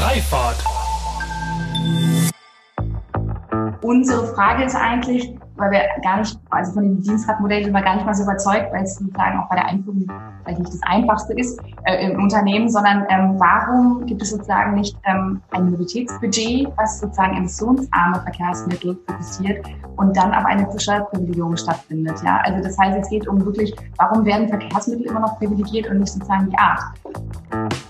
Freifahrt. Unsere Frage ist eigentlich, weil wir gar nicht, also von dem Dienstradmodell sind wir gar nicht mal so überzeugt, weil es sozusagen auch bei der Einführung vielleicht nicht das Einfachste ist äh, im Unternehmen, sondern ähm, warum gibt es sozusagen nicht ähm, ein Mobilitätsbudget, was sozusagen emissionsarme Verkehrsmittel fokussiert und dann aber eine Steuerprivilegierung stattfindet. Ja? Also das heißt, es geht um wirklich, warum werden Verkehrsmittel immer noch privilegiert und nicht sozusagen die Art.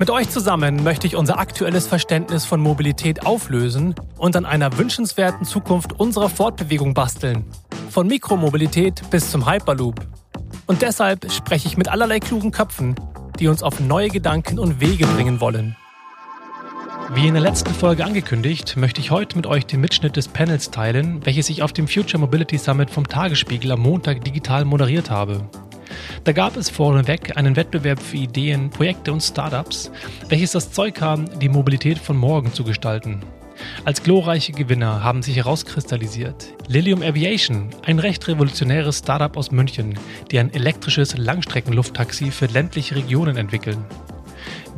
Mit euch zusammen möchte ich unser aktuelles Verständnis von Mobilität auflösen und an einer wünschenswerten Zukunft unserer Fortbewegung basteln. Von Mikromobilität bis zum Hyperloop. Und deshalb spreche ich mit allerlei klugen Köpfen, die uns auf neue Gedanken und Wege bringen wollen. Wie in der letzten Folge angekündigt, möchte ich heute mit euch den Mitschnitt des Panels teilen, welches ich auf dem Future Mobility Summit vom Tagesspiegel am Montag digital moderiert habe. Da gab es vorneweg einen Wettbewerb für Ideen, Projekte und Startups, welches das Zeug haben, die Mobilität von morgen zu gestalten. Als glorreiche Gewinner haben sich herauskristallisiert Lilium Aviation, ein recht revolutionäres Startup aus München, die ein elektrisches Langstreckenlufttaxi für ländliche Regionen entwickeln.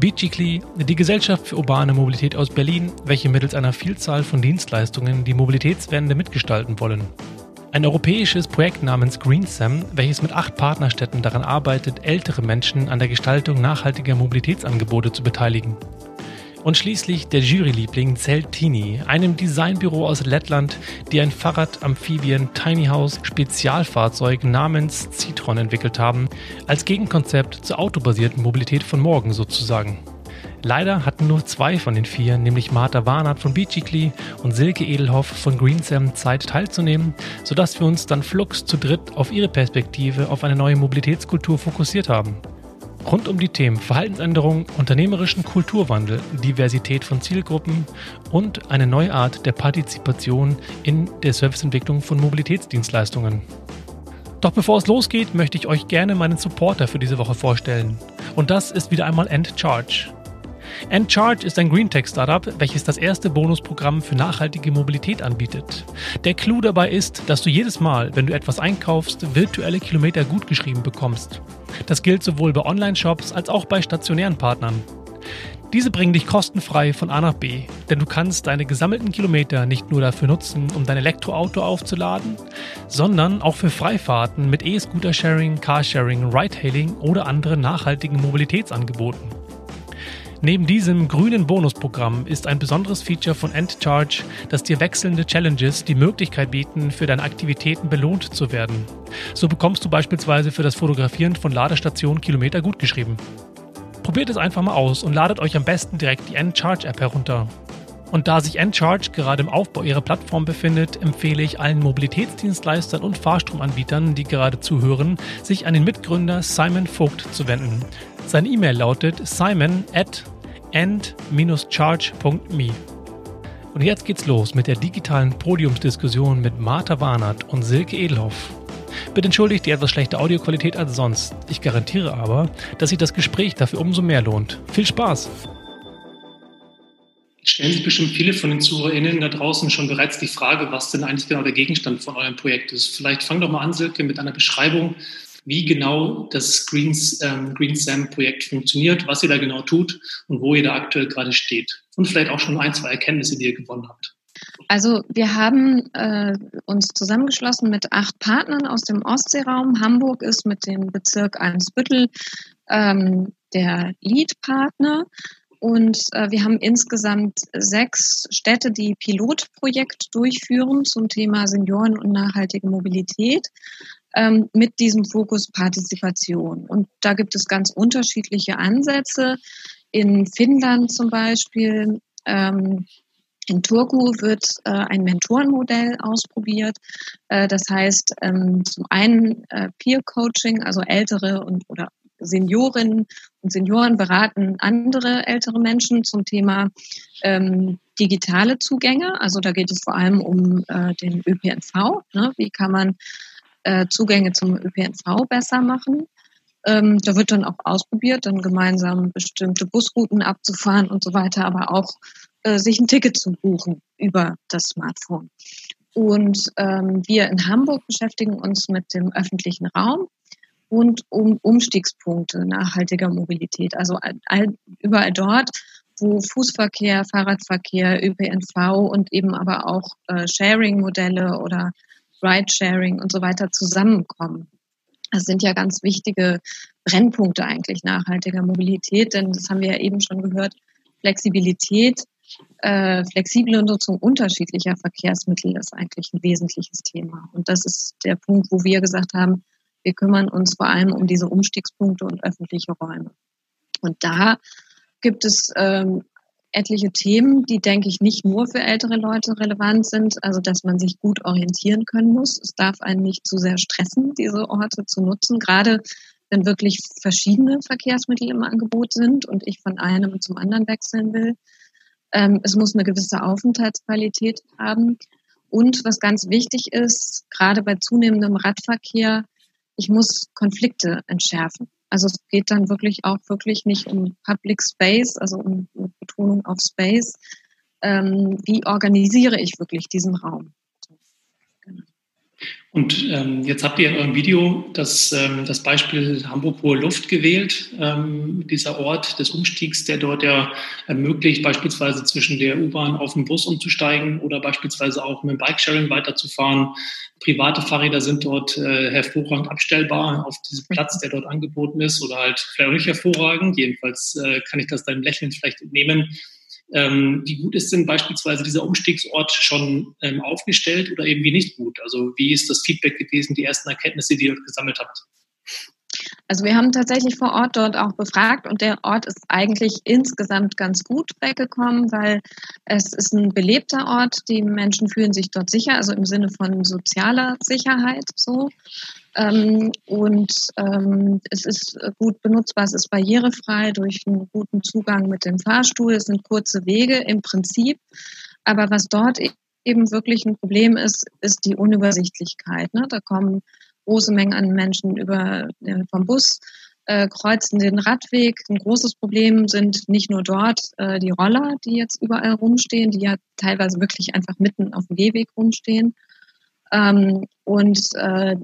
Beachikli, die Gesellschaft für urbane Mobilität aus Berlin, welche mittels einer Vielzahl von Dienstleistungen die Mobilitätswende mitgestalten wollen. Ein europäisches Projekt namens GreenSam, welches mit acht Partnerstädten daran arbeitet, ältere Menschen an der Gestaltung nachhaltiger Mobilitätsangebote zu beteiligen. Und schließlich der Juryliebling Zeltini, einem Designbüro aus Lettland, die ein Fahrrad-Amphibien-Tiny House Spezialfahrzeug namens Citron entwickelt haben, als Gegenkonzept zur autobasierten Mobilität von morgen sozusagen. Leider hatten nur zwei von den vier, nämlich Martha Warnert von Beachikli und Silke Edelhoff von Greensam Zeit teilzunehmen, sodass wir uns dann flugs zu dritt auf ihre Perspektive auf eine neue Mobilitätskultur fokussiert haben. Rund um die Themen Verhaltensänderung, unternehmerischen Kulturwandel, Diversität von Zielgruppen und eine neue Art der Partizipation in der Serviceentwicklung von Mobilitätsdienstleistungen. Doch bevor es losgeht, möchte ich euch gerne meinen Supporter für diese Woche vorstellen. Und das ist wieder einmal End Charge. Encharge ist ein Greentech-Startup, welches das erste Bonusprogramm für nachhaltige Mobilität anbietet. Der Clou dabei ist, dass du jedes Mal, wenn du etwas einkaufst, virtuelle Kilometer gutgeschrieben bekommst. Das gilt sowohl bei Online-Shops als auch bei stationären Partnern. Diese bringen dich kostenfrei von A nach B, denn du kannst deine gesammelten Kilometer nicht nur dafür nutzen, um dein Elektroauto aufzuladen, sondern auch für Freifahrten mit E-Scooter-Sharing, Carsharing, Ride-Hailing oder anderen nachhaltigen Mobilitätsangeboten. Neben diesem grünen Bonusprogramm ist ein besonderes Feature von EndCharge, dass dir wechselnde Challenges die Möglichkeit bieten, für deine Aktivitäten belohnt zu werden. So bekommst du beispielsweise für das Fotografieren von Ladestationen Kilometer gutgeschrieben. Probiert es einfach mal aus und ladet euch am besten direkt die EndCharge App herunter. Und da sich Encharge gerade im Aufbau ihrer Plattform befindet, empfehle ich allen Mobilitätsdienstleistern und Fahrstromanbietern, die gerade zuhören, sich an den Mitgründer Simon Vogt zu wenden. Sein E-Mail lautet simon at end-charge.me. Und jetzt geht's los mit der digitalen Podiumsdiskussion mit Martha Warnert und Silke Edelhoff. Bitte entschuldigt die etwas schlechte Audioqualität als sonst. Ich garantiere aber, dass sich das Gespräch dafür umso mehr lohnt. Viel Spaß! Stellen sich bestimmt viele von den ZuhörerInnen da draußen schon bereits die Frage, was denn eigentlich genau der Gegenstand von eurem Projekt ist. Vielleicht fang doch mal an, Silke, mit einer Beschreibung, wie genau das Greens, ähm, Green Projekt funktioniert, was ihr da genau tut und wo ihr da aktuell gerade steht. Und vielleicht auch schon ein, zwei Erkenntnisse, die ihr gewonnen habt. Also wir haben äh, uns zusammengeschlossen mit acht Partnern aus dem Ostseeraum. Hamburg ist mit dem Bezirk Eimsbüttel ähm, der Lead-Partner. Und äh, wir haben insgesamt sechs Städte, die Pilotprojekt durchführen zum Thema Senioren und nachhaltige Mobilität ähm, mit diesem Fokus Partizipation. Und da gibt es ganz unterschiedliche Ansätze. In Finnland zum Beispiel, ähm, in Turku wird äh, ein Mentorenmodell ausprobiert. Äh, das heißt, ähm, zum einen äh, Peer Coaching, also ältere und oder Seniorinnen und Senioren beraten andere ältere Menschen zum Thema ähm, digitale Zugänge. Also da geht es vor allem um äh, den ÖPNV. Ne? Wie kann man äh, Zugänge zum ÖPNV besser machen? Ähm, da wird dann auch ausprobiert, dann gemeinsam bestimmte Busrouten abzufahren und so weiter, aber auch äh, sich ein Ticket zu buchen über das Smartphone. Und ähm, wir in Hamburg beschäftigen uns mit dem öffentlichen Raum und um Umstiegspunkte nachhaltiger Mobilität. Also all, überall dort, wo Fußverkehr, Fahrradverkehr, ÖPNV und eben aber auch äh, Sharing-Modelle oder Ride-Sharing und so weiter zusammenkommen. Das sind ja ganz wichtige Brennpunkte eigentlich nachhaltiger Mobilität, denn das haben wir ja eben schon gehört. Flexibilität, äh, flexible Nutzung unterschiedlicher Verkehrsmittel ist eigentlich ein wesentliches Thema. Und das ist der Punkt, wo wir gesagt haben, wir kümmern uns vor allem um diese Umstiegspunkte und öffentliche Räume. Und da gibt es ähm, etliche Themen, die, denke ich, nicht nur für ältere Leute relevant sind. Also, dass man sich gut orientieren können muss. Es darf einen nicht zu sehr stressen, diese Orte zu nutzen, gerade wenn wirklich verschiedene Verkehrsmittel im Angebot sind und ich von einem zum anderen wechseln will. Ähm, es muss eine gewisse Aufenthaltsqualität haben. Und was ganz wichtig ist, gerade bei zunehmendem Radverkehr, ich muss Konflikte entschärfen. Also es geht dann wirklich auch wirklich nicht um Public Space, also um Betonung auf Space. Ähm, wie organisiere ich wirklich diesen Raum? Und ähm, jetzt habt ihr in eurem Video das, ähm, das Beispiel Hamburg-Hohe Luft gewählt, ähm, dieser Ort des Umstiegs, der dort ja ermöglicht, beispielsweise zwischen der U-Bahn auf den Bus umzusteigen oder beispielsweise auch mit dem Bikesharing weiterzufahren. Private Fahrräder sind dort äh, hervorragend abstellbar auf diesem Platz, der dort angeboten ist, oder halt vielleicht hervorragend. Jedenfalls äh, kann ich das deinem Lächeln vielleicht entnehmen. Ähm, wie gut ist denn beispielsweise dieser Umstiegsort schon ähm, aufgestellt oder eben wie nicht gut? Also wie ist das Feedback gewesen, die ersten Erkenntnisse, die ihr gesammelt habt? Also wir haben tatsächlich vor Ort dort auch befragt und der Ort ist eigentlich insgesamt ganz gut weggekommen, weil es ist ein belebter Ort. Die Menschen fühlen sich dort sicher, also im Sinne von sozialer Sicherheit so. Ähm, und ähm, es ist gut benutzbar, es ist barrierefrei durch einen guten Zugang mit dem Fahrstuhl. Es sind kurze Wege im Prinzip. Aber was dort eben wirklich ein Problem ist, ist die Unübersichtlichkeit. Ne? Da kommen große Mengen an Menschen über äh, vom Bus äh, kreuzen den Radweg. Ein großes Problem sind nicht nur dort äh, die Roller, die jetzt überall rumstehen, die ja teilweise wirklich einfach mitten auf dem Gehweg rumstehen. Ähm, und äh,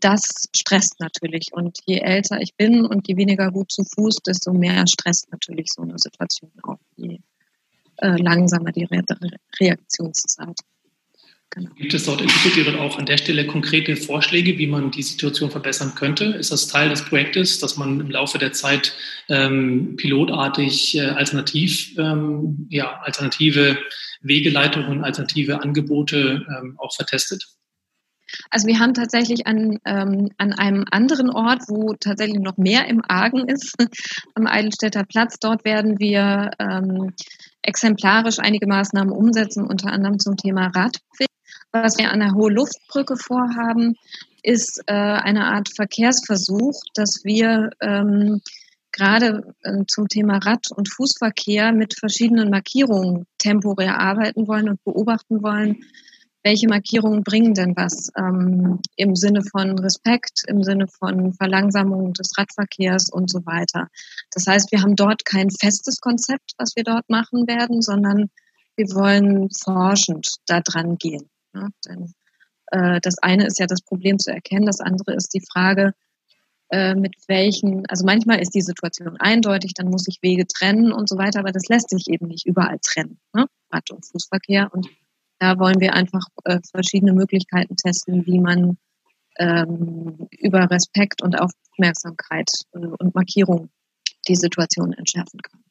das stresst natürlich. Und je älter ich bin und je weniger gut zu Fuß, desto mehr stresst natürlich so eine Situation auch. Je äh, langsamer die Re Reaktionszeit. Genau. Gibt es dort, entwickelt ihr dort auch an der Stelle konkrete Vorschläge, wie man die Situation verbessern könnte? Ist das Teil des Projektes, dass man im Laufe der Zeit ähm, pilotartig äh, alternativ, ähm, ja, alternative Wegeleitungen, alternative Angebote ähm, auch vertestet? Also wir haben tatsächlich an, ähm, an einem anderen Ort, wo tatsächlich noch mehr im Argen ist, am Eidelstädter Platz, dort werden wir ähm, exemplarisch einige Maßnahmen umsetzen, unter anderem zum Thema Radweg. Was wir an der Hohe Luftbrücke vorhaben, ist äh, eine Art Verkehrsversuch, dass wir ähm, gerade äh, zum Thema Rad- und Fußverkehr mit verschiedenen Markierungen temporär arbeiten wollen und beobachten wollen, welche Markierungen bringen denn was ähm, im Sinne von Respekt, im Sinne von Verlangsamung des Radverkehrs und so weiter. Das heißt, wir haben dort kein festes Konzept, was wir dort machen werden, sondern wir wollen forschend da dran gehen. Ne? Denn äh, das eine ist ja das Problem zu erkennen, das andere ist die Frage, äh, mit welchen, also manchmal ist die Situation eindeutig, dann muss ich Wege trennen und so weiter, aber das lässt sich eben nicht überall trennen, ne? Rad- und Fußverkehr und da wollen wir einfach äh, verschiedene Möglichkeiten testen, wie man ähm, über Respekt und Aufmerksamkeit äh, und Markierung die Situation entschärfen kann.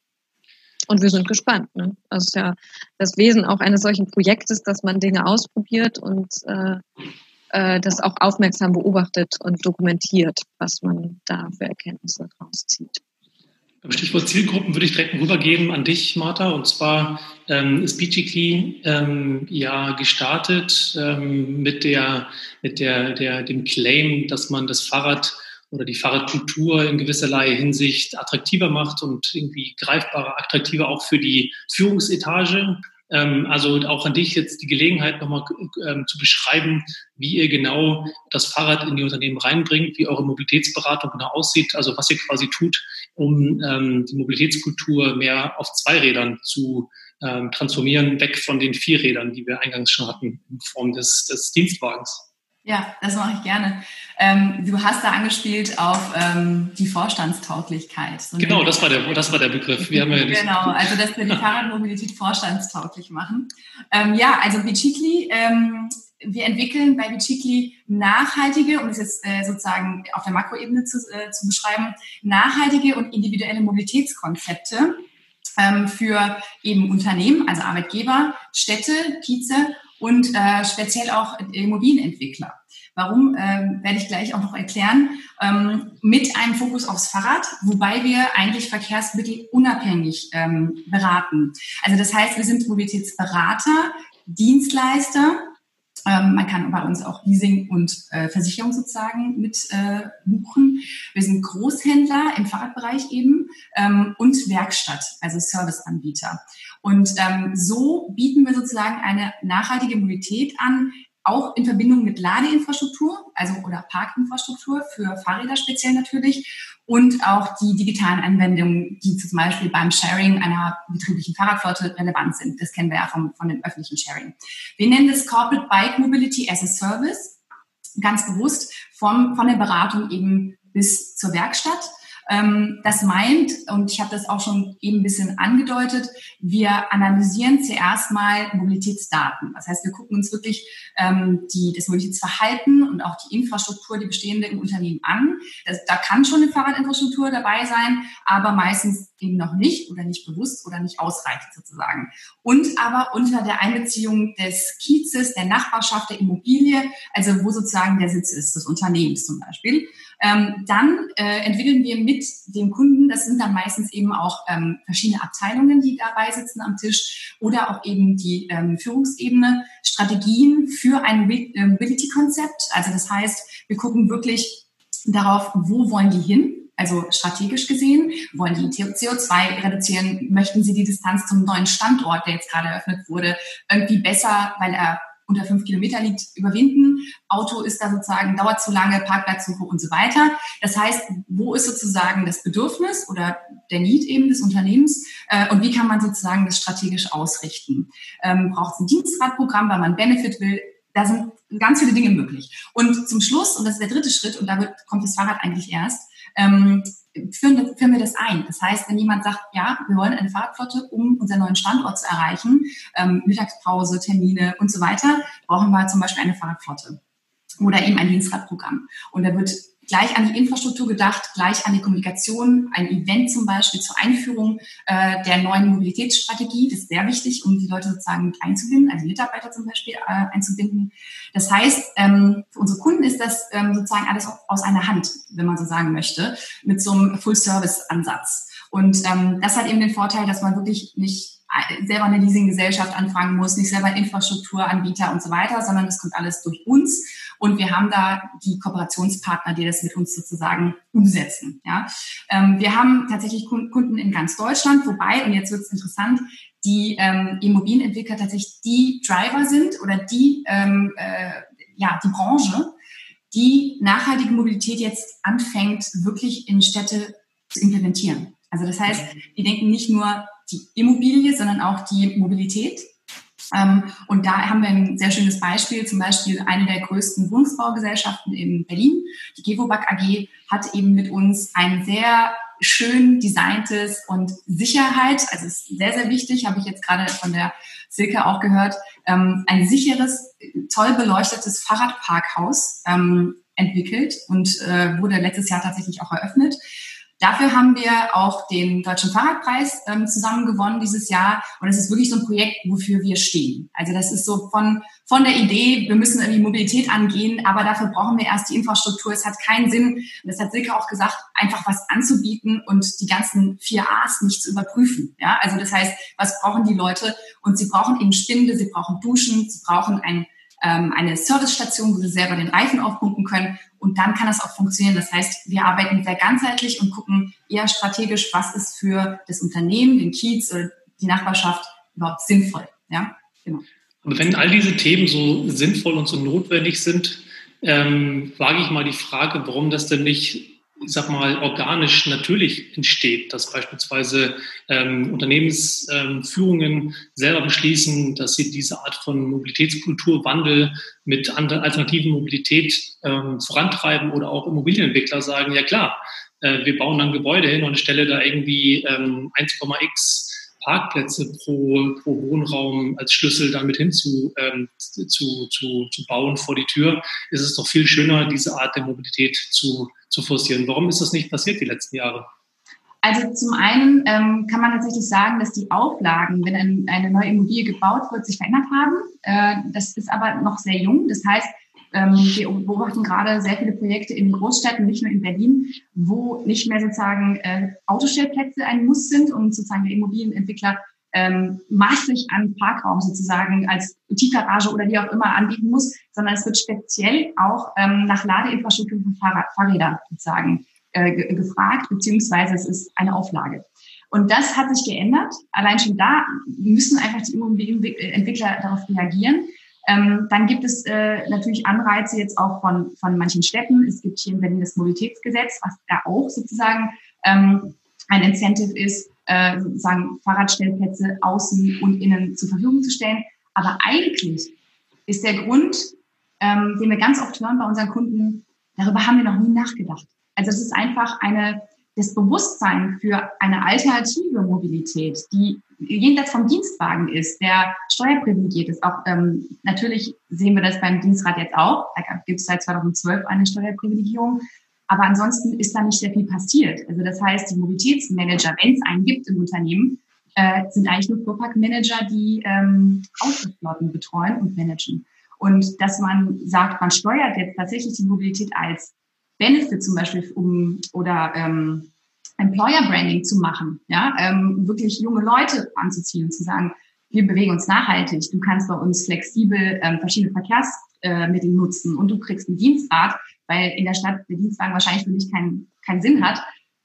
Und wir sind gespannt. Ne? Das ist ja das Wesen auch eines solchen Projektes, dass man Dinge ausprobiert und äh, äh, das auch aufmerksam beobachtet und dokumentiert, was man da für Erkenntnisse daraus zieht. Stichwort Zielgruppen würde ich direkt rübergeben an dich, Martha. Und zwar ähm, ist Beachikli ähm, ja gestartet ähm, mit, der, mit der, der, dem Claim, dass man das Fahrrad oder die Fahrradkultur in gewisserlei Hinsicht attraktiver macht und irgendwie greifbarer, attraktiver auch für die Führungsetage Ähm, also auch an dich jetzt die Gelegenheit nochmal ähm, zu beschreiben, wie ihr genau das Fahrrad in die Unternehmen reinbringt, wie eure Mobilitätsberatung genau aussieht, also was ihr quasi tut, um ähm, die Mobilitätskultur mehr auf zwei Rädern zu transformieren, weg von den vier Rädern, die wir eingangs schon hatten, in Form des, des Dienstwagens. Ja, das mache ich gerne. Ähm, du hast da angespielt auf ähm, die Vorstandstauglichkeit. So genau, das war, der, das war der Begriff. Wir haben ja genau, also dass wir die Fahrradmobilität vorstandstauglich machen. Ähm, ja, also Bicicli, ähm, wir entwickeln bei Bicicli nachhaltige, um es jetzt äh, sozusagen auf der Makroebene zu, äh, zu beschreiben, nachhaltige und individuelle Mobilitätskonzepte ähm, für eben Unternehmen, also Arbeitgeber, Städte, Kieze und äh, speziell auch Immobilienentwickler. Warum, ähm, werde ich gleich auch noch erklären, ähm, mit einem Fokus aufs Fahrrad, wobei wir eigentlich Verkehrsmittel unabhängig ähm, beraten. Also das heißt, wir sind Mobilitätsberater, Dienstleister, ähm, man kann bei uns auch Leasing und äh, Versicherung sozusagen mit äh, buchen. Wir sind Großhändler im Fahrradbereich eben ähm, und Werkstatt, also Serviceanbieter. Und ähm, so bieten wir sozusagen eine nachhaltige Mobilität an, auch in Verbindung mit Ladeinfrastruktur, also oder Parkinfrastruktur für Fahrräder speziell natürlich und auch die digitalen Anwendungen, die zum Beispiel beim Sharing einer betrieblichen Fahrradflotte relevant sind. Das kennen wir ja vom, von dem öffentlichen Sharing. Wir nennen das Corporate Bike Mobility as a Service, ganz bewusst vom, von der Beratung eben bis zur Werkstatt. Ähm, das meint, und ich habe das auch schon eben ein bisschen angedeutet, wir analysieren zuerst mal Mobilitätsdaten. Das heißt, wir gucken uns wirklich ähm, die, das Mobilitätsverhalten und auch die Infrastruktur, die bestehende im Unternehmen an. Das, da kann schon eine Fahrradinfrastruktur dabei sein, aber meistens eben noch nicht oder nicht bewusst oder nicht ausreichend sozusagen. Und aber unter der Einbeziehung des Kiezes, der Nachbarschaft, der Immobilie, also wo sozusagen der Sitz ist, des Unternehmens zum Beispiel. Ähm, dann äh, entwickeln wir mit dem Kunden, das sind dann meistens eben auch ähm, verschiedene Abteilungen, die dabei sitzen am Tisch oder auch eben die ähm, Führungsebene, Strategien für ein ähm, Mobility-Konzept. Also das heißt, wir gucken wirklich darauf, wo wollen die hin? Also strategisch gesehen, wollen die CO2 reduzieren? Möchten sie die Distanz zum neuen Standort, der jetzt gerade eröffnet wurde, irgendwie besser, weil er unter fünf Kilometer liegt, überwinden. Auto ist da sozusagen, dauert zu lange, Parkplatzsuche und so weiter. Das heißt, wo ist sozusagen das Bedürfnis oder der Need eben des Unternehmens äh, und wie kann man sozusagen das strategisch ausrichten? Ähm, Braucht es ein Dienstradprogramm, weil man Benefit will? Da sind ganz viele Dinge möglich. Und zum Schluss, und das ist der dritte Schritt, und da kommt das Fahrrad eigentlich erst, ähm, führen, führen wir das ein. Das heißt, wenn jemand sagt, ja, wir wollen eine Fahrradflotte, um unseren neuen Standort zu erreichen, ähm, Mittagspause, Termine und so weiter, brauchen wir zum Beispiel eine Fahrradflotte oder eben ein Dienstradprogramm. Und da wird gleich an die Infrastruktur gedacht, gleich an die Kommunikation, ein Event zum Beispiel zur Einführung äh, der neuen Mobilitätsstrategie. Das ist sehr wichtig, um die Leute sozusagen mit einzubinden, also Mitarbeiter zum Beispiel äh, einzubinden. Das heißt, ähm, für unsere Kunden ist das ähm, sozusagen alles aus einer Hand, wenn man so sagen möchte, mit so einem Full-Service-Ansatz. Und ähm, das hat eben den Vorteil, dass man wirklich nicht selber eine Leasinggesellschaft anfangen muss, nicht selber Infrastrukturanbieter und so weiter, sondern das kommt alles durch uns. Und wir haben da die Kooperationspartner, die das mit uns sozusagen umsetzen. Ja. Ähm, wir haben tatsächlich Kunden in ganz Deutschland, wobei, und jetzt wird es interessant, die ähm, Immobilienentwickler tatsächlich die Driver sind oder die, ähm, äh, ja, die Branche, die nachhaltige Mobilität jetzt anfängt, wirklich in Städte zu implementieren. Also das heißt, die denken nicht nur die Immobilie, sondern auch die Mobilität. Ähm, und da haben wir ein sehr schönes Beispiel, zum Beispiel eine der größten Wohnungsbaugesellschaften in Berlin, die Gewobag AG, hat eben mit uns ein sehr schön designtes und Sicherheit, also ist sehr, sehr wichtig, habe ich jetzt gerade von der Silke auch gehört, ähm, ein sicheres, toll beleuchtetes Fahrradparkhaus ähm, entwickelt und äh, wurde letztes Jahr tatsächlich auch eröffnet. Dafür haben wir auch den Deutschen Fahrradpreis ähm, zusammen gewonnen dieses Jahr. Und es ist wirklich so ein Projekt, wofür wir stehen. Also das ist so von, von der Idee, wir müssen irgendwie Mobilität angehen, aber dafür brauchen wir erst die Infrastruktur. Es hat keinen Sinn, und das hat Silke auch gesagt, einfach was anzubieten und die ganzen vier A's nicht zu überprüfen. Ja, also das heißt, was brauchen die Leute? Und sie brauchen eben Spinde, sie brauchen Duschen, sie brauchen ein ähm, eine Servicestation, wo sie selber den Reifen aufpumpen können. Und dann kann das auch funktionieren. Das heißt, wir arbeiten sehr ganzheitlich und gucken eher strategisch, was ist für das Unternehmen, den Kiez oder die Nachbarschaft überhaupt sinnvoll. Ja, genau. Aber wenn all diese Themen so sinnvoll und so notwendig sind, ähm, wage ich mal die Frage, warum das denn nicht ich sag mal, organisch natürlich entsteht, dass beispielsweise ähm, Unternehmensführungen ähm, selber beschließen, dass sie diese Art von Mobilitätskulturwandel mit alternativen Mobilität ähm, vorantreiben oder auch Immobilienentwickler sagen, ja klar, äh, wir bauen dann Gebäude hin und stelle da irgendwie ähm, 1,x Parkplätze pro, pro Wohnraum als Schlüssel damit hin zu, ähm, zu, zu, zu bauen vor die Tür, ist es doch viel schöner, diese Art der Mobilität zu, zu forcieren. Warum ist das nicht passiert die letzten Jahre? Also zum einen ähm, kann man tatsächlich sagen, dass die Auflagen, wenn ein, eine neue Immobilie gebaut wird, sich verändert haben. Äh, das ist aber noch sehr jung. Das heißt, ähm, wir beobachten gerade sehr viele Projekte in Großstädten, nicht nur in Berlin, wo nicht mehr sozusagen äh, Autostellplätze ein Muss sind und sozusagen der Immobilienentwickler ähm, maßlich an Parkraum sozusagen als Tiefgarage oder wie auch immer anbieten muss, sondern es wird speziell auch ähm, nach Ladeinfrastruktur für Fahrrad, Fahrräder sozusagen äh, gefragt, beziehungsweise es ist eine Auflage. Und das hat sich geändert. Allein schon da müssen einfach die Immobilienentwickler darauf reagieren. Ähm, dann gibt es äh, natürlich Anreize jetzt auch von, von manchen Städten. Es gibt hier in Berlin das Mobilitätsgesetz, was da auch sozusagen ähm, ein Incentive ist, äh, sozusagen Fahrradstellplätze außen und innen zur Verfügung zu stellen. Aber eigentlich ist der Grund, ähm, den wir ganz oft hören bei unseren Kunden, darüber haben wir noch nie nachgedacht. Also es ist einfach eine das Bewusstsein für eine alternative Mobilität, die jenseits vom Dienstwagen ist, der steuerprivilegiert ist. Auch ähm, natürlich sehen wir das beim Dienstrad jetzt auch. Da gibt es seit 2012 eine Steuerprivilegierung. Aber ansonsten ist da nicht sehr viel passiert. Also das heißt, die Mobilitätsmanager, wenn es einen gibt im Unternehmen, äh, sind eigentlich nur Fuhrparkmanager, die ähm, Autoflotten betreuen und managen. Und dass man sagt, man steuert jetzt tatsächlich die Mobilität als Benefit zum Beispiel um oder ähm, Employer Branding zu machen, ja, ähm, wirklich junge Leute anzuziehen und zu sagen, wir bewegen uns nachhaltig, du kannst bei uns flexibel ähm, verschiedene Verkehrsmittel äh, nutzen und du kriegst einen Dienstrat, weil in der Stadt der Dienstwagen wahrscheinlich für dich keinen keinen Sinn hat.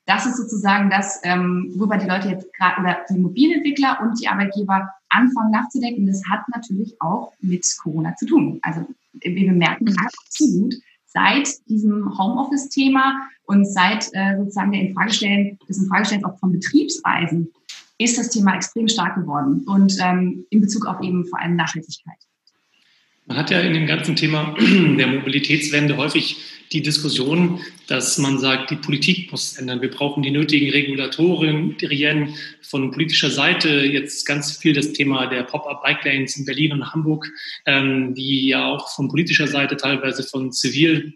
Das ist sozusagen das, ähm, worüber die Leute jetzt gerade oder die Mobilentwickler und die Arbeitgeber anfangen nachzudenken. Das hat natürlich auch mit Corona zu tun. Also wir bemerken mhm. absolut, seit diesem Homeoffice-Thema und seit äh, sozusagen der Infragestellen, des Infragestellens auch von Betriebsreisen ist das Thema extrem stark geworden und ähm, in Bezug auf eben vor allem Nachhaltigkeit. Man hat ja in dem ganzen Thema der Mobilitätswende häufig die Diskussion, dass man sagt, die Politik muss ändern. Wir brauchen die nötigen Regulatorien von politischer Seite. Jetzt ganz viel das Thema der Pop-up-Bike Lanes in Berlin und Hamburg, ähm, die ja auch von politischer Seite teilweise von zivil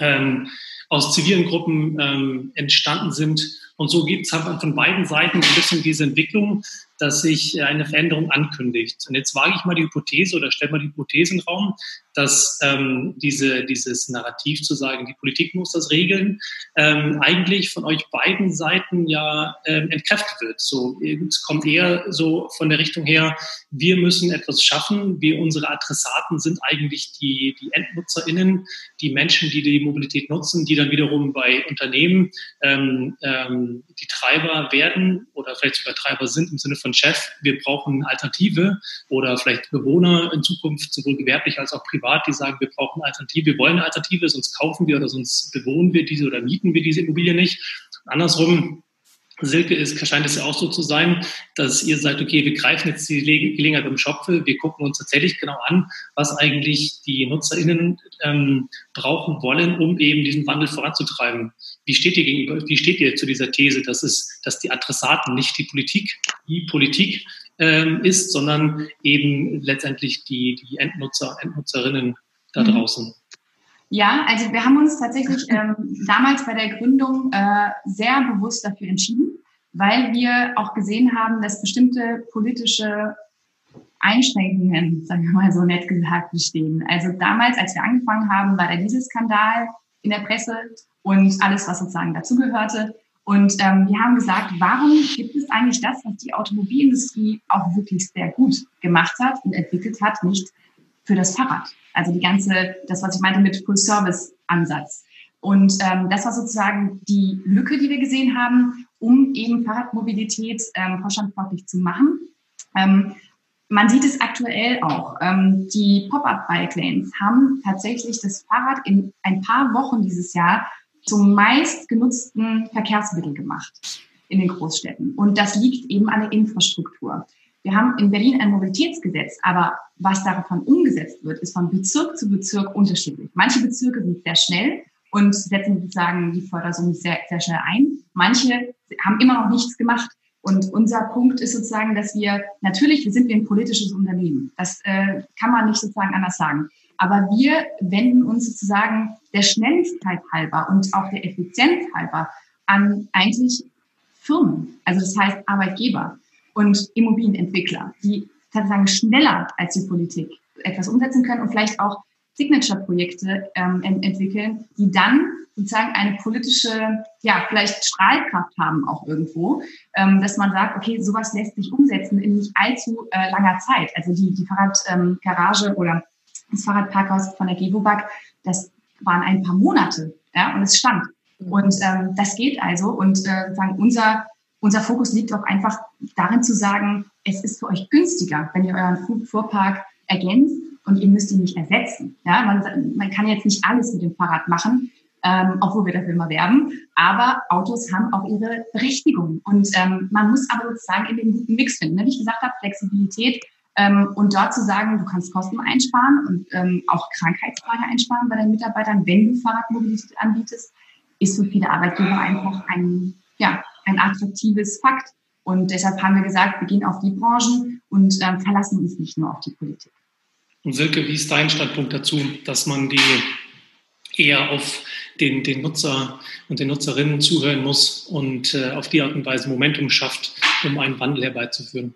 ähm, aus zivilen Gruppen ähm, entstanden sind. Und so gibt es halt von beiden Seiten ein bisschen diese Entwicklung, dass sich eine Veränderung ankündigt. Und jetzt wage ich mal die Hypothese oder stelle mal die Hypothese in den Raum, dass ähm, diese, dieses Narrativ zu sagen, die Politik muss das regeln, ähm, eigentlich von euch beiden Seiten ja ähm, entkräftet wird. So, es kommt eher so von der Richtung her, wir müssen etwas schaffen. Wir, unsere Adressaten sind eigentlich die, die EndnutzerInnen, die Menschen, die die Mobilität nutzen, die dann wiederum bei Unternehmen ähm, ähm, die Treiber werden oder vielleicht sogar Treiber sind im Sinne von Chef. Wir brauchen eine Alternative oder vielleicht Bewohner in Zukunft, sowohl gewerblich als auch privat die sagen, wir brauchen eine Alternative, wir wollen eine Alternative, sonst kaufen wir oder sonst bewohnen wir diese oder mieten wir diese Immobilie nicht. Andersrum, Silke, ist, scheint es ja auch so zu sein, dass ihr sagt, okay, wir greifen jetzt die Gelegenheit im Schopfe, wir gucken uns tatsächlich genau an, was eigentlich die NutzerInnen ähm, brauchen wollen, um eben diesen Wandel voranzutreiben. Wie steht ihr gegenüber, wie steht ihr zu dieser These, dass es, dass die Adressaten nicht die Politik, die Politik ähm, ist, sondern eben letztendlich die, die Endnutzer, Endnutzerinnen da mhm. draußen. Ja, also wir haben uns tatsächlich ähm, damals bei der Gründung äh, sehr bewusst dafür entschieden, weil wir auch gesehen haben, dass bestimmte politische Einschränkungen, sagen wir mal so nett gesagt, bestehen. Also damals, als wir angefangen haben, war der Dieselskandal in der Presse und alles, was sozusagen dazugehörte. Und ähm, wir haben gesagt, warum gibt es eigentlich das, was die Automobilindustrie auch wirklich sehr gut gemacht hat und entwickelt hat, nicht für das Fahrrad? Also die ganze, das, was ich meinte mit Full-Service-Ansatz. Und ähm, das war sozusagen die Lücke, die wir gesehen haben, um eben Fahrradmobilität ähm, vorstandsportlich zu machen. Ähm, man sieht es aktuell auch. Ähm, die Pop-up-Bike-Lanes haben tatsächlich das Fahrrad in ein paar Wochen dieses Jahr zum meistgenutzten Verkehrsmittel gemacht in den Großstädten. Und das liegt eben an der Infrastruktur. Wir haben in Berlin ein Mobilitätsgesetz, aber was davon umgesetzt wird, ist von Bezirk zu Bezirk unterschiedlich. Manche Bezirke sind sehr schnell und setzen sozusagen die Fördersumme sehr, sehr schnell ein. Manche haben immer noch nichts gemacht. Und unser Punkt ist sozusagen, dass wir, natürlich, wir sind ein politisches Unternehmen. Das äh, kann man nicht sozusagen anders sagen. Aber wir wenden uns sozusagen der Schnelligkeit halber und auch der Effizienz halber an eigentlich Firmen, also das heißt Arbeitgeber und Immobilienentwickler, die sozusagen schneller als die Politik etwas umsetzen können und vielleicht auch Signature-Projekte ähm, entwickeln, die dann sozusagen eine politische, ja, vielleicht Strahlkraft haben auch irgendwo, ähm, dass man sagt, okay, sowas lässt sich umsetzen in nicht allzu äh, langer Zeit. Also die, die Fahrradgarage ähm, oder das Fahrradparkhaus von der Gewobag, das waren ein paar Monate, ja, und es stand. Mhm. Und ähm, das geht also. Und äh, sozusagen unser, unser Fokus liegt auch einfach darin zu sagen, es ist für euch günstiger, wenn ihr euren Fuhrpark ergänzt und ihr müsst ihn nicht ersetzen. Ja, man, man kann jetzt nicht alles mit dem Fahrrad machen, ähm, obwohl wir dafür immer werben. Aber Autos haben auch ihre Berechtigung. Und ähm, man muss aber sozusagen in den guten Mix finden. Ne? Wie ich gesagt habe, Flexibilität ähm, und dort zu sagen, du kannst Kosten einsparen und ähm, auch Krankheitstage einsparen bei deinen Mitarbeitern, wenn du Fahrradmobilität anbietest, ist für viele Arbeitgeber einfach ein, ja, ein attraktives Fakt. Und deshalb haben wir gesagt, wir gehen auf die Branchen und ähm, verlassen uns nicht nur auf die Politik. Und Silke, wie ist dein Standpunkt dazu, dass man die eher auf den, den Nutzer und den Nutzerinnen zuhören muss und äh, auf die Art und Weise Momentum schafft, um einen Wandel herbeizuführen?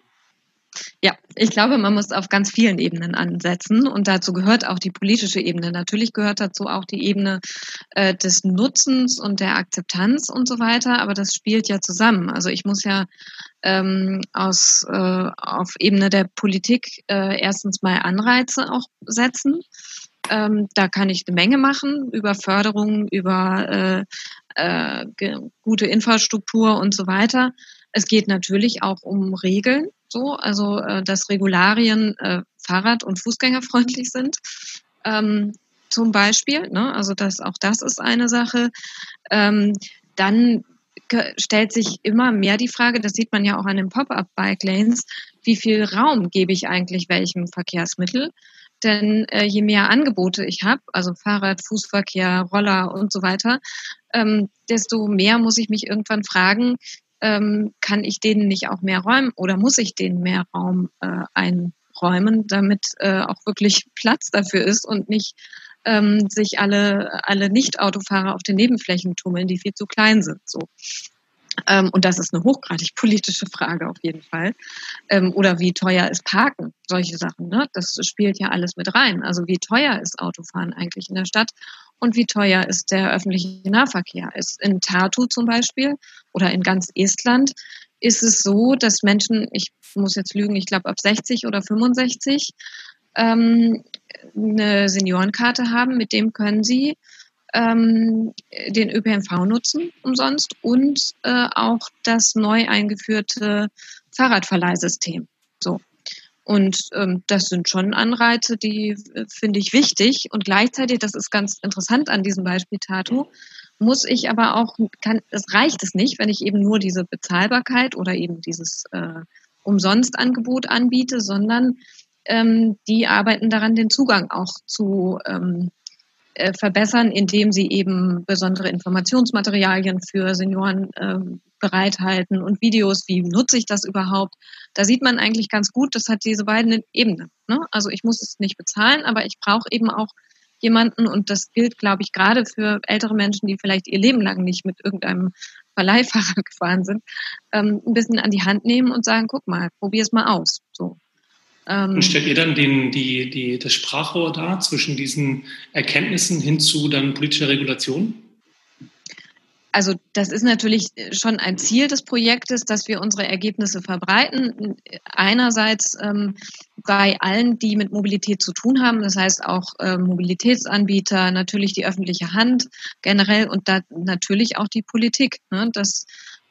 Ja, ich glaube, man muss auf ganz vielen Ebenen ansetzen und dazu gehört auch die politische Ebene. Natürlich gehört dazu auch die Ebene äh, des Nutzens und der Akzeptanz und so weiter, aber das spielt ja zusammen. Also ich muss ja ähm, aus, äh, auf Ebene der Politik äh, erstens mal Anreize auch setzen. Ähm, da kann ich eine Menge machen über Förderung, über äh, äh, gute Infrastruktur und so weiter. Es geht natürlich auch um Regeln so, also äh, dass Regularien äh, Fahrrad- und Fußgängerfreundlich sind. Ähm, zum Beispiel, ne? also das, auch das ist eine Sache. Ähm, dann stellt sich immer mehr die Frage, das sieht man ja auch an den Pop-up-Bike-Lanes, wie viel Raum gebe ich eigentlich welchem Verkehrsmittel? Denn äh, je mehr Angebote ich habe, also Fahrrad, Fußverkehr, Roller und so weiter, ähm, desto mehr muss ich mich irgendwann fragen, ähm, kann ich denen nicht auch mehr räumen oder muss ich denen mehr Raum äh, einräumen, damit äh, auch wirklich Platz dafür ist und nicht ähm, sich alle, alle Nicht-Autofahrer auf den Nebenflächen tummeln, die viel zu klein sind. So. Ähm, und das ist eine hochgradig politische Frage auf jeden Fall. Ähm, oder wie teuer ist Parken? Solche Sachen. Ne? Das spielt ja alles mit rein. Also wie teuer ist Autofahren eigentlich in der Stadt? Und wie teuer ist der öffentliche Nahverkehr? Ist in Tartu zum Beispiel oder in ganz Estland ist es so, dass Menschen, ich muss jetzt lügen, ich glaube ab 60 oder 65 ähm, eine Seniorenkarte haben, mit dem können sie ähm, den ÖPNV nutzen umsonst und äh, auch das neu eingeführte Fahrradverleihsystem. So. Und ähm, das sind schon Anreize, die äh, finde ich wichtig. Und gleichzeitig, das ist ganz interessant an diesem Beispiel Tato, muss ich aber auch, kann, es reicht es nicht, wenn ich eben nur diese Bezahlbarkeit oder eben dieses äh, Umsonstangebot anbiete, sondern ähm, die arbeiten daran, den Zugang auch zu ähm, äh, verbessern, indem sie eben besondere Informationsmaterialien für Senioren äh, bereithalten und Videos, wie nutze ich das überhaupt. Da sieht man eigentlich ganz gut, das hat diese beiden Ebenen. Ne? Also ich muss es nicht bezahlen, aber ich brauche eben auch jemanden und das gilt, glaube ich, gerade für ältere Menschen, die vielleicht ihr Leben lang nicht mit irgendeinem Verleihfahrer gefahren sind, ähm, ein bisschen an die Hand nehmen und sagen, guck mal, probier es mal aus. So. Ähm, und stellt ihr dann den, die, die, das Sprachrohr dar zwischen diesen Erkenntnissen hin zu dann politischer Regulation? Also das ist natürlich schon ein Ziel des Projektes, dass wir unsere Ergebnisse verbreiten. Einerseits ähm, bei allen, die mit Mobilität zu tun haben, das heißt auch äh, Mobilitätsanbieter, natürlich die öffentliche Hand generell und da natürlich auch die Politik. Ne? Das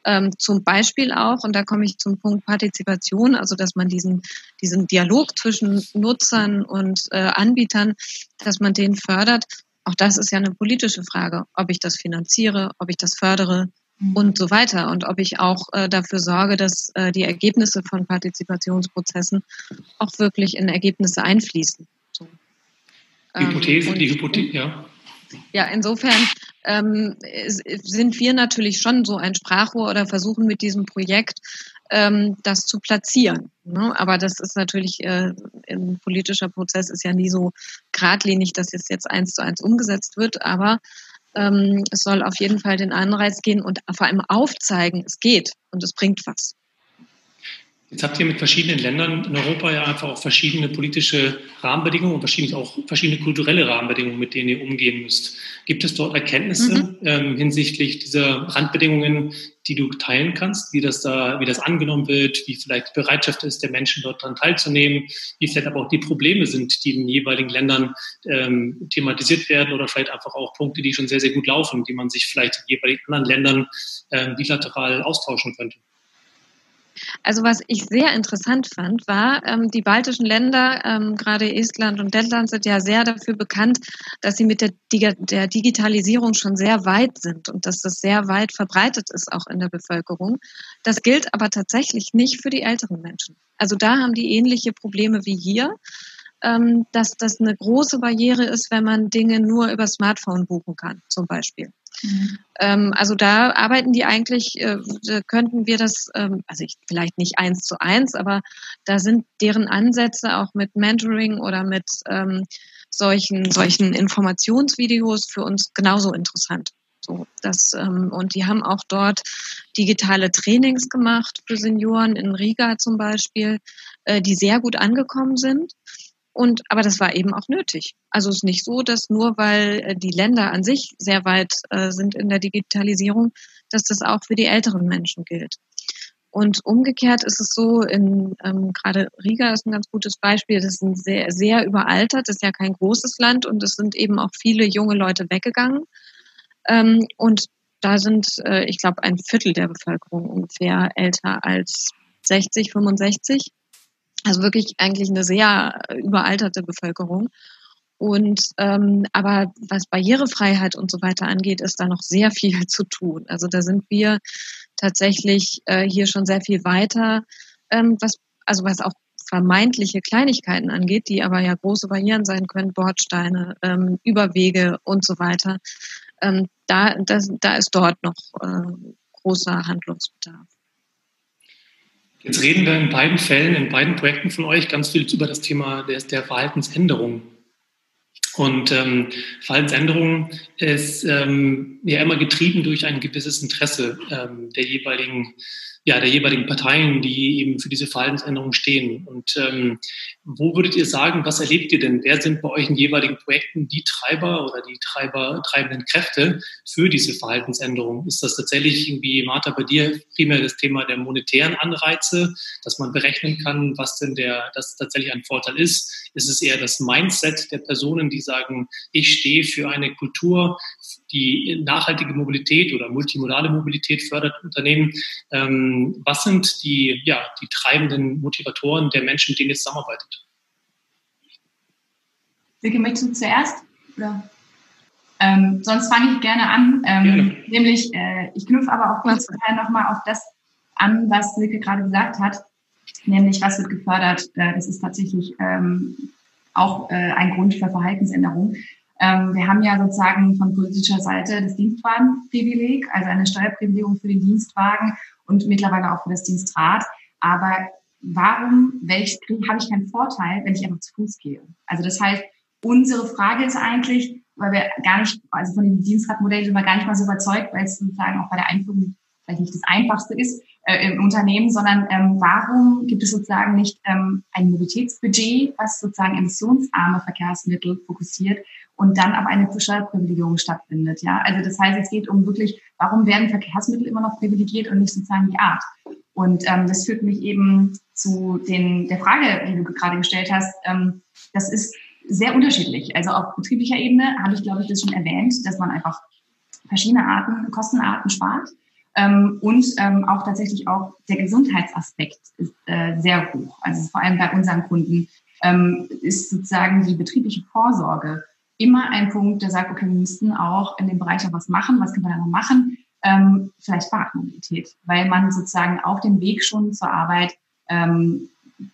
Ähm, zum Beispiel auch, und da komme ich zum Punkt Partizipation, also dass man diesen, diesen Dialog zwischen Nutzern und äh, Anbietern, dass man den fördert. Auch das ist ja eine politische Frage, ob ich das finanziere, ob ich das fördere, mhm. und so weiter. Und ob ich auch äh, dafür sorge, dass äh, die Ergebnisse von Partizipationsprozessen auch wirklich in Ergebnisse einfließen. So. Die Hypothese, ähm, die Hypothese, ja. Ja, insofern ähm, sind wir natürlich schon so ein Sprachrohr oder versuchen mit diesem Projekt ähm, das zu platzieren. Ne? Aber das ist natürlich, äh, ein politischer Prozess ist ja nie so geradlinig, dass es jetzt eins zu eins umgesetzt wird, aber ähm, es soll auf jeden Fall den Anreiz gehen und vor allem aufzeigen, es geht und es bringt was. Jetzt habt ihr mit verschiedenen Ländern in Europa ja einfach auch verschiedene politische Rahmenbedingungen und verschiedene, auch verschiedene kulturelle Rahmenbedingungen, mit denen ihr umgehen müsst. Gibt es dort Erkenntnisse mhm. ähm, hinsichtlich dieser Randbedingungen, die du teilen kannst, wie das da, wie das angenommen wird, wie vielleicht die Bereitschaft ist, der Menschen dort daran teilzunehmen, wie vielleicht aber auch die Probleme sind, die in den jeweiligen Ländern ähm, thematisiert werden oder vielleicht einfach auch Punkte, die schon sehr, sehr gut laufen, die man sich vielleicht in jeweiligen anderen Ländern ähm, bilateral austauschen könnte? Also was ich sehr interessant fand, war, ähm, die baltischen Länder, ähm, gerade Estland und Lettland, sind ja sehr dafür bekannt, dass sie mit der, der Digitalisierung schon sehr weit sind und dass das sehr weit verbreitet ist, auch in der Bevölkerung. Das gilt aber tatsächlich nicht für die älteren Menschen. Also da haben die ähnliche Probleme wie hier ähm, dass das eine große Barriere ist, wenn man Dinge nur über Smartphone buchen kann, zum Beispiel. Mhm. Ähm, also da arbeiten die eigentlich, äh, könnten wir das, ähm, also ich, vielleicht nicht eins zu eins, aber da sind deren Ansätze auch mit Mentoring oder mit ähm, solchen, solchen Informationsvideos für uns genauso interessant. So, das, ähm, und die haben auch dort digitale Trainings gemacht für Senioren in Riga zum Beispiel, äh, die sehr gut angekommen sind. Und, aber das war eben auch nötig. Also es ist nicht so, dass nur weil äh, die Länder an sich sehr weit äh, sind in der Digitalisierung, dass das auch für die älteren Menschen gilt. Und umgekehrt ist es so, in ähm, gerade Riga ist ein ganz gutes Beispiel, das ist ein sehr, sehr überaltert, das ist ja kein großes Land und es sind eben auch viele junge Leute weggegangen. Ähm, und da sind, äh, ich glaube, ein Viertel der Bevölkerung ungefähr älter als 60, 65. Also wirklich eigentlich eine sehr äh, überalterte Bevölkerung. Und ähm, aber was Barrierefreiheit und so weiter angeht, ist da noch sehr viel zu tun. Also da sind wir tatsächlich äh, hier schon sehr viel weiter, ähm, was also was auch vermeintliche Kleinigkeiten angeht, die aber ja große Barrieren sein können, Bordsteine, ähm, Überwege und so weiter. Ähm, da, das, da ist dort noch äh, großer Handlungsbedarf. Jetzt reden wir in beiden Fällen, in beiden Projekten von euch ganz viel über das Thema der, der Verhaltensänderung. Und ähm, Verhaltensänderung ist ähm, ja immer getrieben durch ein gewisses Interesse ähm, der jeweiligen ja, der jeweiligen Parteien, die eben für diese Verhaltensänderung stehen. Und ähm, wo würdet ihr sagen, was erlebt ihr denn? Wer sind bei euch in jeweiligen Projekten die Treiber oder die Treiber, treibenden Kräfte für diese Verhaltensänderung? Ist das tatsächlich irgendwie, Martha, bei dir primär das Thema der monetären Anreize, dass man berechnen kann, was denn der, das tatsächlich ein Vorteil ist? Ist es eher das Mindset der Personen, die sagen, ich stehe für eine Kultur, die nachhaltige Mobilität oder multimodale Mobilität fördert Unternehmen? Ähm, was sind die, ja, die treibenden Motivatoren der Menschen, mit denen ihr zusammenarbeitet? Silke, möchtest du zuerst? Oder? Ähm, sonst fange ich gerne an. Ähm, nämlich, äh, ich knüpfe aber auch kurz nochmal auf das an, was Silke gerade gesagt hat. Nämlich, was wird gefördert? Äh, das ist tatsächlich ähm, auch äh, ein Grund für Verhaltensänderung. Ähm, wir haben ja sozusagen von politischer Seite das Dienstwagenprivileg, also eine Steuerprivilegung für den Dienstwagen und mittlerweile auch für das Dienstrad. Aber warum welch, habe ich keinen Vorteil, wenn ich einfach zu Fuß gehe? Also das heißt, unsere Frage ist eigentlich, weil wir gar nicht, also von dem Dienstradmodell sind wir gar nicht mal so überzeugt, weil es sozusagen auch bei der Einführung vielleicht nicht das Einfachste ist äh, im Unternehmen, sondern ähm, warum gibt es sozusagen nicht ähm, ein Mobilitätsbudget, was sozusagen emissionsarme Verkehrsmittel fokussiert und dann aber eine Steuerprivilegierung stattfindet. Ja, also das heißt, es geht um wirklich, warum werden Verkehrsmittel immer noch privilegiert und nicht sozusagen die Art? Und ähm, das führt mich eben zu den der Frage, die du gerade gestellt hast. Ähm, das ist sehr unterschiedlich. Also auf betrieblicher Ebene habe ich, glaube ich, das schon erwähnt, dass man einfach verschiedene Arten, Kostenarten spart. Ähm, und ähm, auch tatsächlich auch der Gesundheitsaspekt ist äh, sehr hoch. Also vor allem bei unseren Kunden ähm, ist sozusagen die betriebliche Vorsorge immer ein Punkt, der sagt, okay, wir müssten auch in dem Bereich noch was machen. Was können wir da noch machen? Ähm, vielleicht Fahrradmobilität, weil man sozusagen auf dem Weg schon zur Arbeit ähm,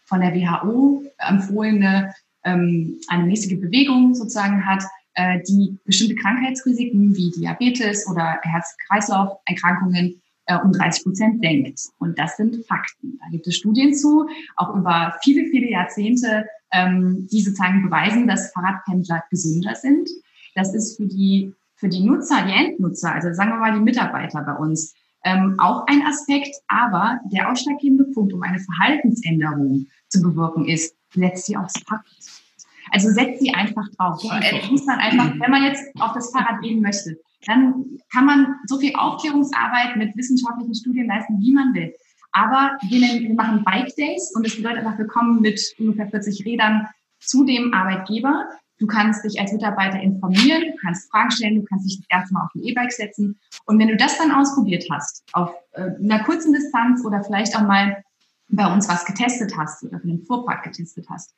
von der WHO empfohlene ähm, eine mäßige Bewegung sozusagen hat, äh, die bestimmte Krankheitsrisiken wie Diabetes oder Herz-Kreislauf-Erkrankungen um 30 Prozent senkt. Und das sind Fakten. Da gibt es Studien zu, auch über viele, viele Jahrzehnte, ähm, die sozusagen beweisen, dass Fahrradpendler gesünder sind. Das ist für die, für die Nutzer, die Endnutzer, also sagen wir mal die Mitarbeiter bei uns, ähm, auch ein Aspekt. Aber der ausschlaggebende Punkt, um eine Verhaltensänderung zu bewirken, ist, setzt sie aufs Fahrrad. Also setzt sie einfach drauf. Einfach. Muss man einfach, wenn man jetzt auf das Fahrrad gehen möchte, dann kann man so viel Aufklärungsarbeit mit wissenschaftlichen Studien leisten, wie man will. Aber wir, wir machen Bike Days und das bedeutet einfach, wir kommen mit ungefähr 40 Rädern zu dem Arbeitgeber. Du kannst dich als Mitarbeiter informieren, du kannst Fragen stellen, du kannst dich das erste Mal auf ein E-Bike setzen. Und wenn du das dann ausprobiert hast, auf äh, einer kurzen Distanz oder vielleicht auch mal bei uns was getestet hast oder für den Fuhrpark getestet hast,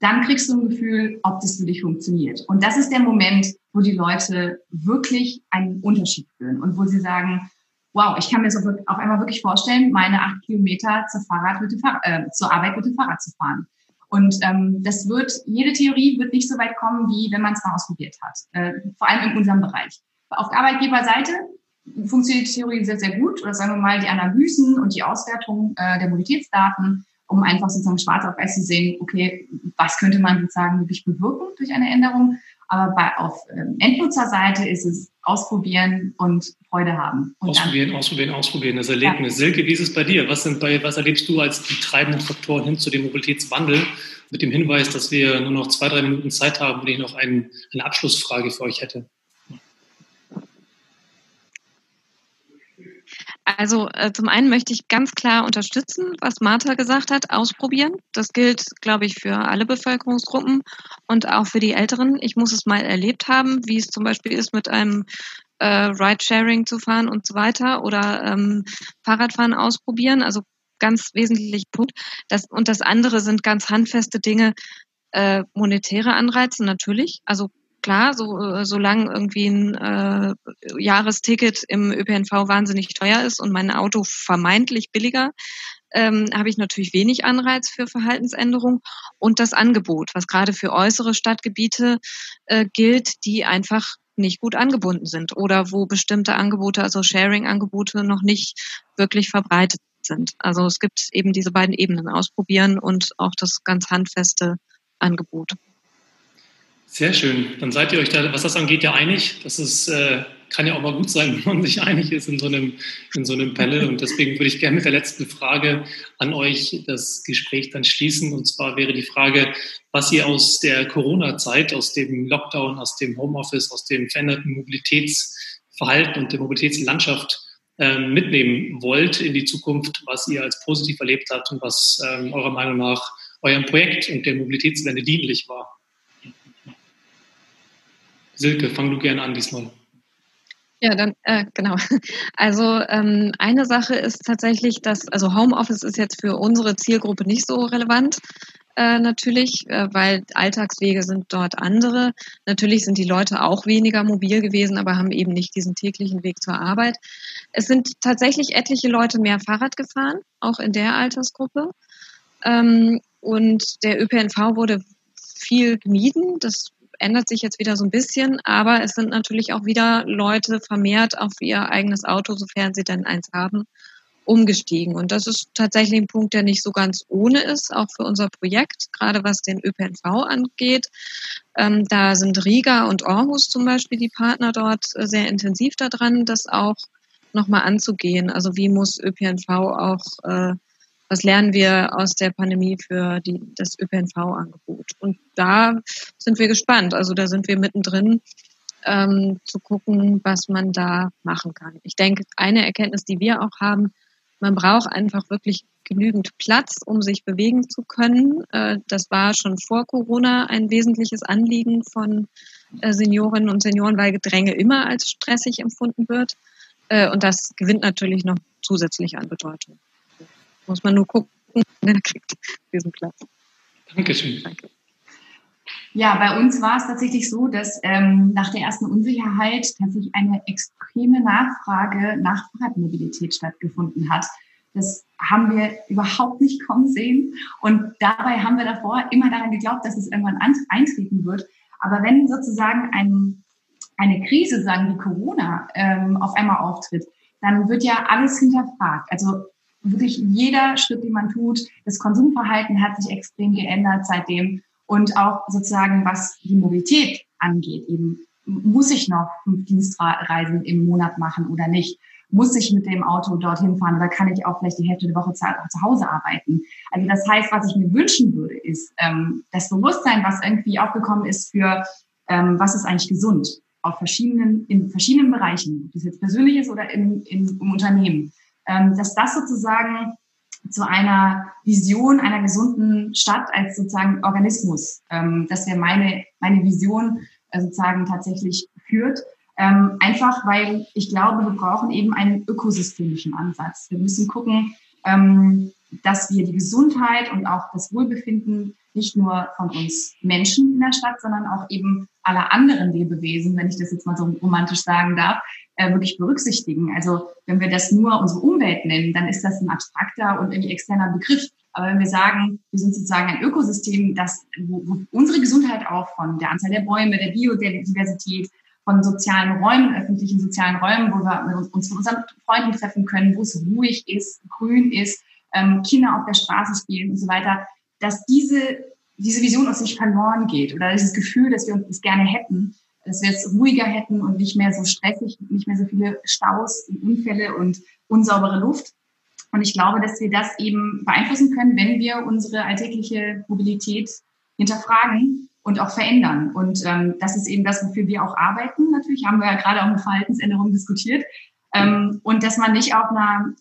dann kriegst du ein Gefühl, ob das für dich funktioniert. Und das ist der Moment, wo die Leute wirklich einen Unterschied fühlen und wo sie sagen, wow, ich kann mir so auf einmal wirklich vorstellen, meine acht Kilometer zur, Fahrrad mit dem Fahrrad, äh, zur Arbeit mit dem Fahrrad zu fahren. Und ähm, das wird, jede Theorie wird nicht so weit kommen, wie wenn man es mal ausprobiert hat. Äh, vor allem in unserem Bereich. Auf der Arbeitgeberseite funktioniert die Theorie sehr, sehr gut. Oder sagen wir mal, die Analysen und die Auswertung äh, der Mobilitätsdaten, um einfach sozusagen schwarz auf weiß zu sehen, okay, was könnte man sozusagen wirklich bewirken durch eine Änderung. Aber bei, auf ähm, Endnutzerseite ist es ausprobieren und Freude haben. Und ausprobieren, dann, ausprobieren, ausprobieren, das Erlebnis. Ja. Silke, wie ist es bei dir? Was, sind bei, was erlebst du als die treibenden Faktoren hin zu dem Mobilitätswandel? Mit dem Hinweis, dass wir nur noch zwei, drei Minuten Zeit haben und ich noch ein, eine Abschlussfrage für euch hätte. Also äh, zum einen möchte ich ganz klar unterstützen, was Martha gesagt hat, ausprobieren. Das gilt, glaube ich, für alle Bevölkerungsgruppen und auch für die Älteren. Ich muss es mal erlebt haben, wie es zum Beispiel ist, mit einem äh, Ride-Sharing zu fahren und so weiter oder ähm, Fahrradfahren ausprobieren. Also ganz wesentlich Punkt. Das, und das andere sind ganz handfeste Dinge, äh, monetäre Anreize natürlich. Also klar, so, äh, solange irgendwie ein äh, Jahresticket im ÖPNV wahnsinnig teuer ist und mein Auto vermeintlich billiger, ähm, habe ich natürlich wenig Anreiz für Verhaltensänderung und das Angebot, was gerade für äußere Stadtgebiete äh, gilt, die einfach nicht gut angebunden sind oder wo bestimmte Angebote, also Sharing-Angebote, noch nicht wirklich verbreitet sind. Also es gibt eben diese beiden Ebenen, ausprobieren und auch das ganz handfeste Angebot. Sehr schön. Dann seid ihr euch da, was das angeht, ja einig. Das ist, äh, kann ja auch mal gut sein, wenn man sich einig ist in so einem, in so einem Panel. Und deswegen würde ich gerne mit der letzten Frage an euch das Gespräch dann schließen. Und zwar wäre die Frage, was ihr aus der Corona-Zeit, aus dem Lockdown, aus dem Homeoffice, aus dem veränderten Mobilitätsverhalten und der Mobilitätslandschaft ähm, mitnehmen wollt in die Zukunft, was ihr als positiv erlebt habt und was ähm, eurer Meinung nach eurem Projekt und der Mobilitätswende dienlich war. Silke, fang du gerne an diesmal. Ja, dann äh, genau. Also ähm, eine Sache ist tatsächlich, dass also Homeoffice ist jetzt für unsere Zielgruppe nicht so relevant. Äh, natürlich, äh, weil Alltagswege sind dort andere. Natürlich sind die Leute auch weniger mobil gewesen, aber haben eben nicht diesen täglichen Weg zur Arbeit. Es sind tatsächlich etliche Leute mehr Fahrrad gefahren, auch in der Altersgruppe. Ähm, und der ÖPNV wurde viel gemieden. Das ändert sich jetzt wieder so ein bisschen, aber es sind natürlich auch wieder Leute vermehrt auf ihr eigenes Auto, sofern sie denn eins haben, umgestiegen. Und das ist tatsächlich ein Punkt, der nicht so ganz ohne ist, auch für unser Projekt, gerade was den ÖPNV angeht. Ähm, da sind Riga und Aarhus zum Beispiel die Partner dort äh, sehr intensiv daran, das auch nochmal anzugehen. Also wie muss ÖPNV auch äh, was lernen wir aus der Pandemie für die, das ÖPNV-Angebot. Und da sind wir gespannt. Also da sind wir mittendrin ähm, zu gucken, was man da machen kann. Ich denke, eine Erkenntnis, die wir auch haben, man braucht einfach wirklich genügend Platz, um sich bewegen zu können. Äh, das war schon vor Corona ein wesentliches Anliegen von äh, Seniorinnen und Senioren, weil Gedränge immer als stressig empfunden wird. Äh, und das gewinnt natürlich noch zusätzlich an Bedeutung. Muss man nur gucken, wer kriegt diesen Platz. Dankeschön. Danke. Ja, bei uns war es tatsächlich so, dass ähm, nach der ersten Unsicherheit tatsächlich eine extreme Nachfrage nach Fahrradmobilität stattgefunden hat. Das haben wir überhaupt nicht kommen sehen. Und dabei haben wir davor immer daran geglaubt, dass es irgendwann eintreten wird. Aber wenn sozusagen ein, eine Krise, sagen wie Corona, ähm, auf einmal auftritt, dann wird ja alles hinterfragt. Also wirklich jeder Schritt, den man tut, das Konsumverhalten hat sich extrem geändert seitdem. Und auch sozusagen, was die Mobilität angeht, eben muss ich noch fünf Dienstreisen im Monat machen oder nicht? Muss ich mit dem Auto dorthin fahren oder kann ich auch vielleicht die Hälfte der Woche zu, zu Hause arbeiten? Also das heißt, was ich mir wünschen würde, ist ähm, das Bewusstsein, was irgendwie aufgekommen ist für, ähm, was ist eigentlich gesund auf verschiedenen, in verschiedenen Bereichen, ob das jetzt persönlich ist oder im, im, im Unternehmen, dass das sozusagen zu einer Vision einer gesunden Stadt als sozusagen Organismus. Ähm, das wäre meine, meine Vision äh, sozusagen tatsächlich führt. Ähm, einfach weil ich glaube, wir brauchen eben einen ökosystemischen Ansatz. Wir müssen gucken, ähm, dass wir die Gesundheit und auch das Wohlbefinden nicht nur von uns Menschen in der Stadt, sondern auch eben aller anderen Lebewesen, wenn ich das jetzt mal so romantisch sagen darf, äh, wirklich berücksichtigen. Also wenn wir das nur unsere Umwelt nennen, dann ist das ein abstrakter und irgendwie externer Begriff. Aber wenn wir sagen, wir sind sozusagen ein Ökosystem, das, wo, wo unsere Gesundheit auch von der Anzahl der Bäume, der Biodiversität, von sozialen Räumen, öffentlichen sozialen Räumen, wo wir uns mit unseren Freunden treffen können, wo es ruhig ist, grün ist, ähm, Kinder auf der Straße spielen und so weiter, dass diese, diese Vision uns nicht verloren geht oder dieses Gefühl, dass wir uns das gerne hätten, dass wir es ruhiger hätten und nicht mehr so stressig, nicht mehr so viele Staus und Unfälle und unsaubere Luft. Und ich glaube, dass wir das eben beeinflussen können, wenn wir unsere alltägliche Mobilität hinterfragen und auch verändern. Und ähm, das ist eben das, wofür wir auch arbeiten. Natürlich haben wir ja gerade auch eine Verhaltensänderung diskutiert. Ähm, und dass man nicht auf einer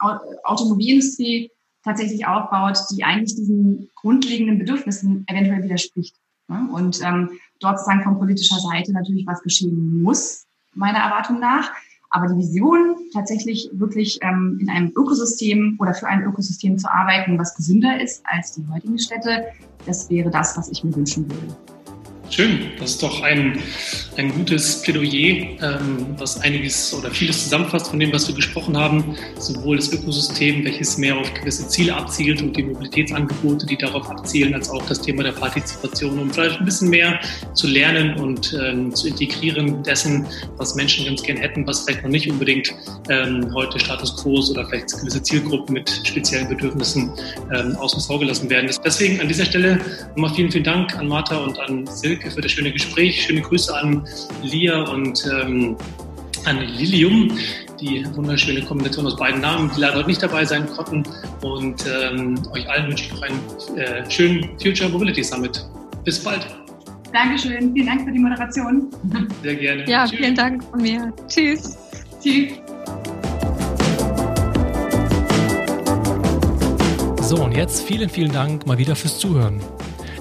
Automobilindustrie tatsächlich aufbaut, die eigentlich diesen grundlegenden Bedürfnissen eventuell widerspricht. Ne? Und ähm, dort sozusagen von politischer Seite natürlich was geschehen muss, meiner Erwartung nach. Aber die Vision, tatsächlich wirklich ähm, in einem Ökosystem oder für ein Ökosystem zu arbeiten, was gesünder ist als die heutigen Städte, das wäre das, was ich mir wünschen würde. Schön, das ist doch ein, ein gutes Plädoyer, ähm, was einiges oder vieles zusammenfasst von dem, was wir gesprochen haben. Sowohl das Ökosystem, welches mehr auf gewisse Ziele abzielt und die Mobilitätsangebote, die darauf abzielen, als auch das Thema der Partizipation, um vielleicht ein bisschen mehr zu lernen und ähm, zu integrieren dessen, was Menschen ganz gern hätten, was vielleicht noch nicht unbedingt ähm, heute Status quo ist oder vielleicht gewisse Zielgruppen mit speziellen Bedürfnissen ähm, außen vor gelassen werden. Deswegen an dieser Stelle nochmal vielen, vielen Dank an Martha und an Silke Silke für das schöne Gespräch. Schöne Grüße an Lia und ähm, an Lilium, die wunderschöne Kombination aus beiden Namen, die leider heute nicht dabei sein konnten. Und ähm, euch allen wünsche ich noch einen äh, schönen Future Mobility Summit. Bis bald. Dankeschön. Vielen Dank für die Moderation. Sehr gerne. Ja, Tschüss. vielen Dank von mir. Tschüss. Tschüss. So, und jetzt vielen, vielen Dank mal wieder fürs Zuhören.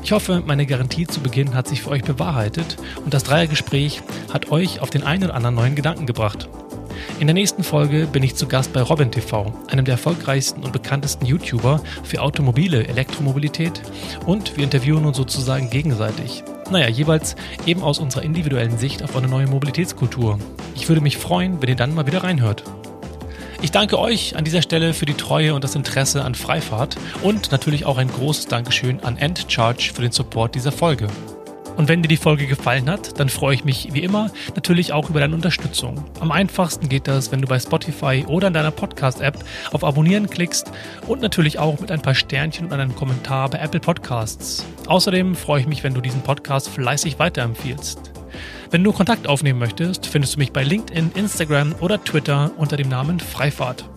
Ich hoffe, meine Garantie zu Beginn hat sich für euch bewahrheitet und das Dreiergespräch hat euch auf den einen oder anderen neuen Gedanken gebracht. In der nächsten Folge bin ich zu Gast bei Robin TV, einem der erfolgreichsten und bekanntesten YouTuber für automobile Elektromobilität und wir interviewen uns sozusagen gegenseitig. Naja, jeweils eben aus unserer individuellen Sicht auf eine neue Mobilitätskultur. Ich würde mich freuen, wenn ihr dann mal wieder reinhört. Ich danke euch an dieser Stelle für die Treue und das Interesse an Freifahrt und natürlich auch ein großes Dankeschön an Endcharge für den Support dieser Folge. Und wenn dir die Folge gefallen hat, dann freue ich mich wie immer natürlich auch über deine Unterstützung. Am einfachsten geht das, wenn du bei Spotify oder in deiner Podcast-App auf Abonnieren klickst und natürlich auch mit ein paar Sternchen und einem Kommentar bei Apple Podcasts. Außerdem freue ich mich, wenn du diesen Podcast fleißig weiterempfiehlst. Wenn du Kontakt aufnehmen möchtest, findest du mich bei LinkedIn, Instagram oder Twitter unter dem Namen Freifahrt.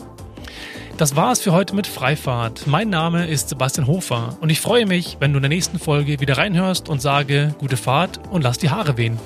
Das war es für heute mit Freifahrt. Mein Name ist Sebastian Hofer und ich freue mich, wenn du in der nächsten Folge wieder reinhörst und sage gute Fahrt und lass die Haare wehen.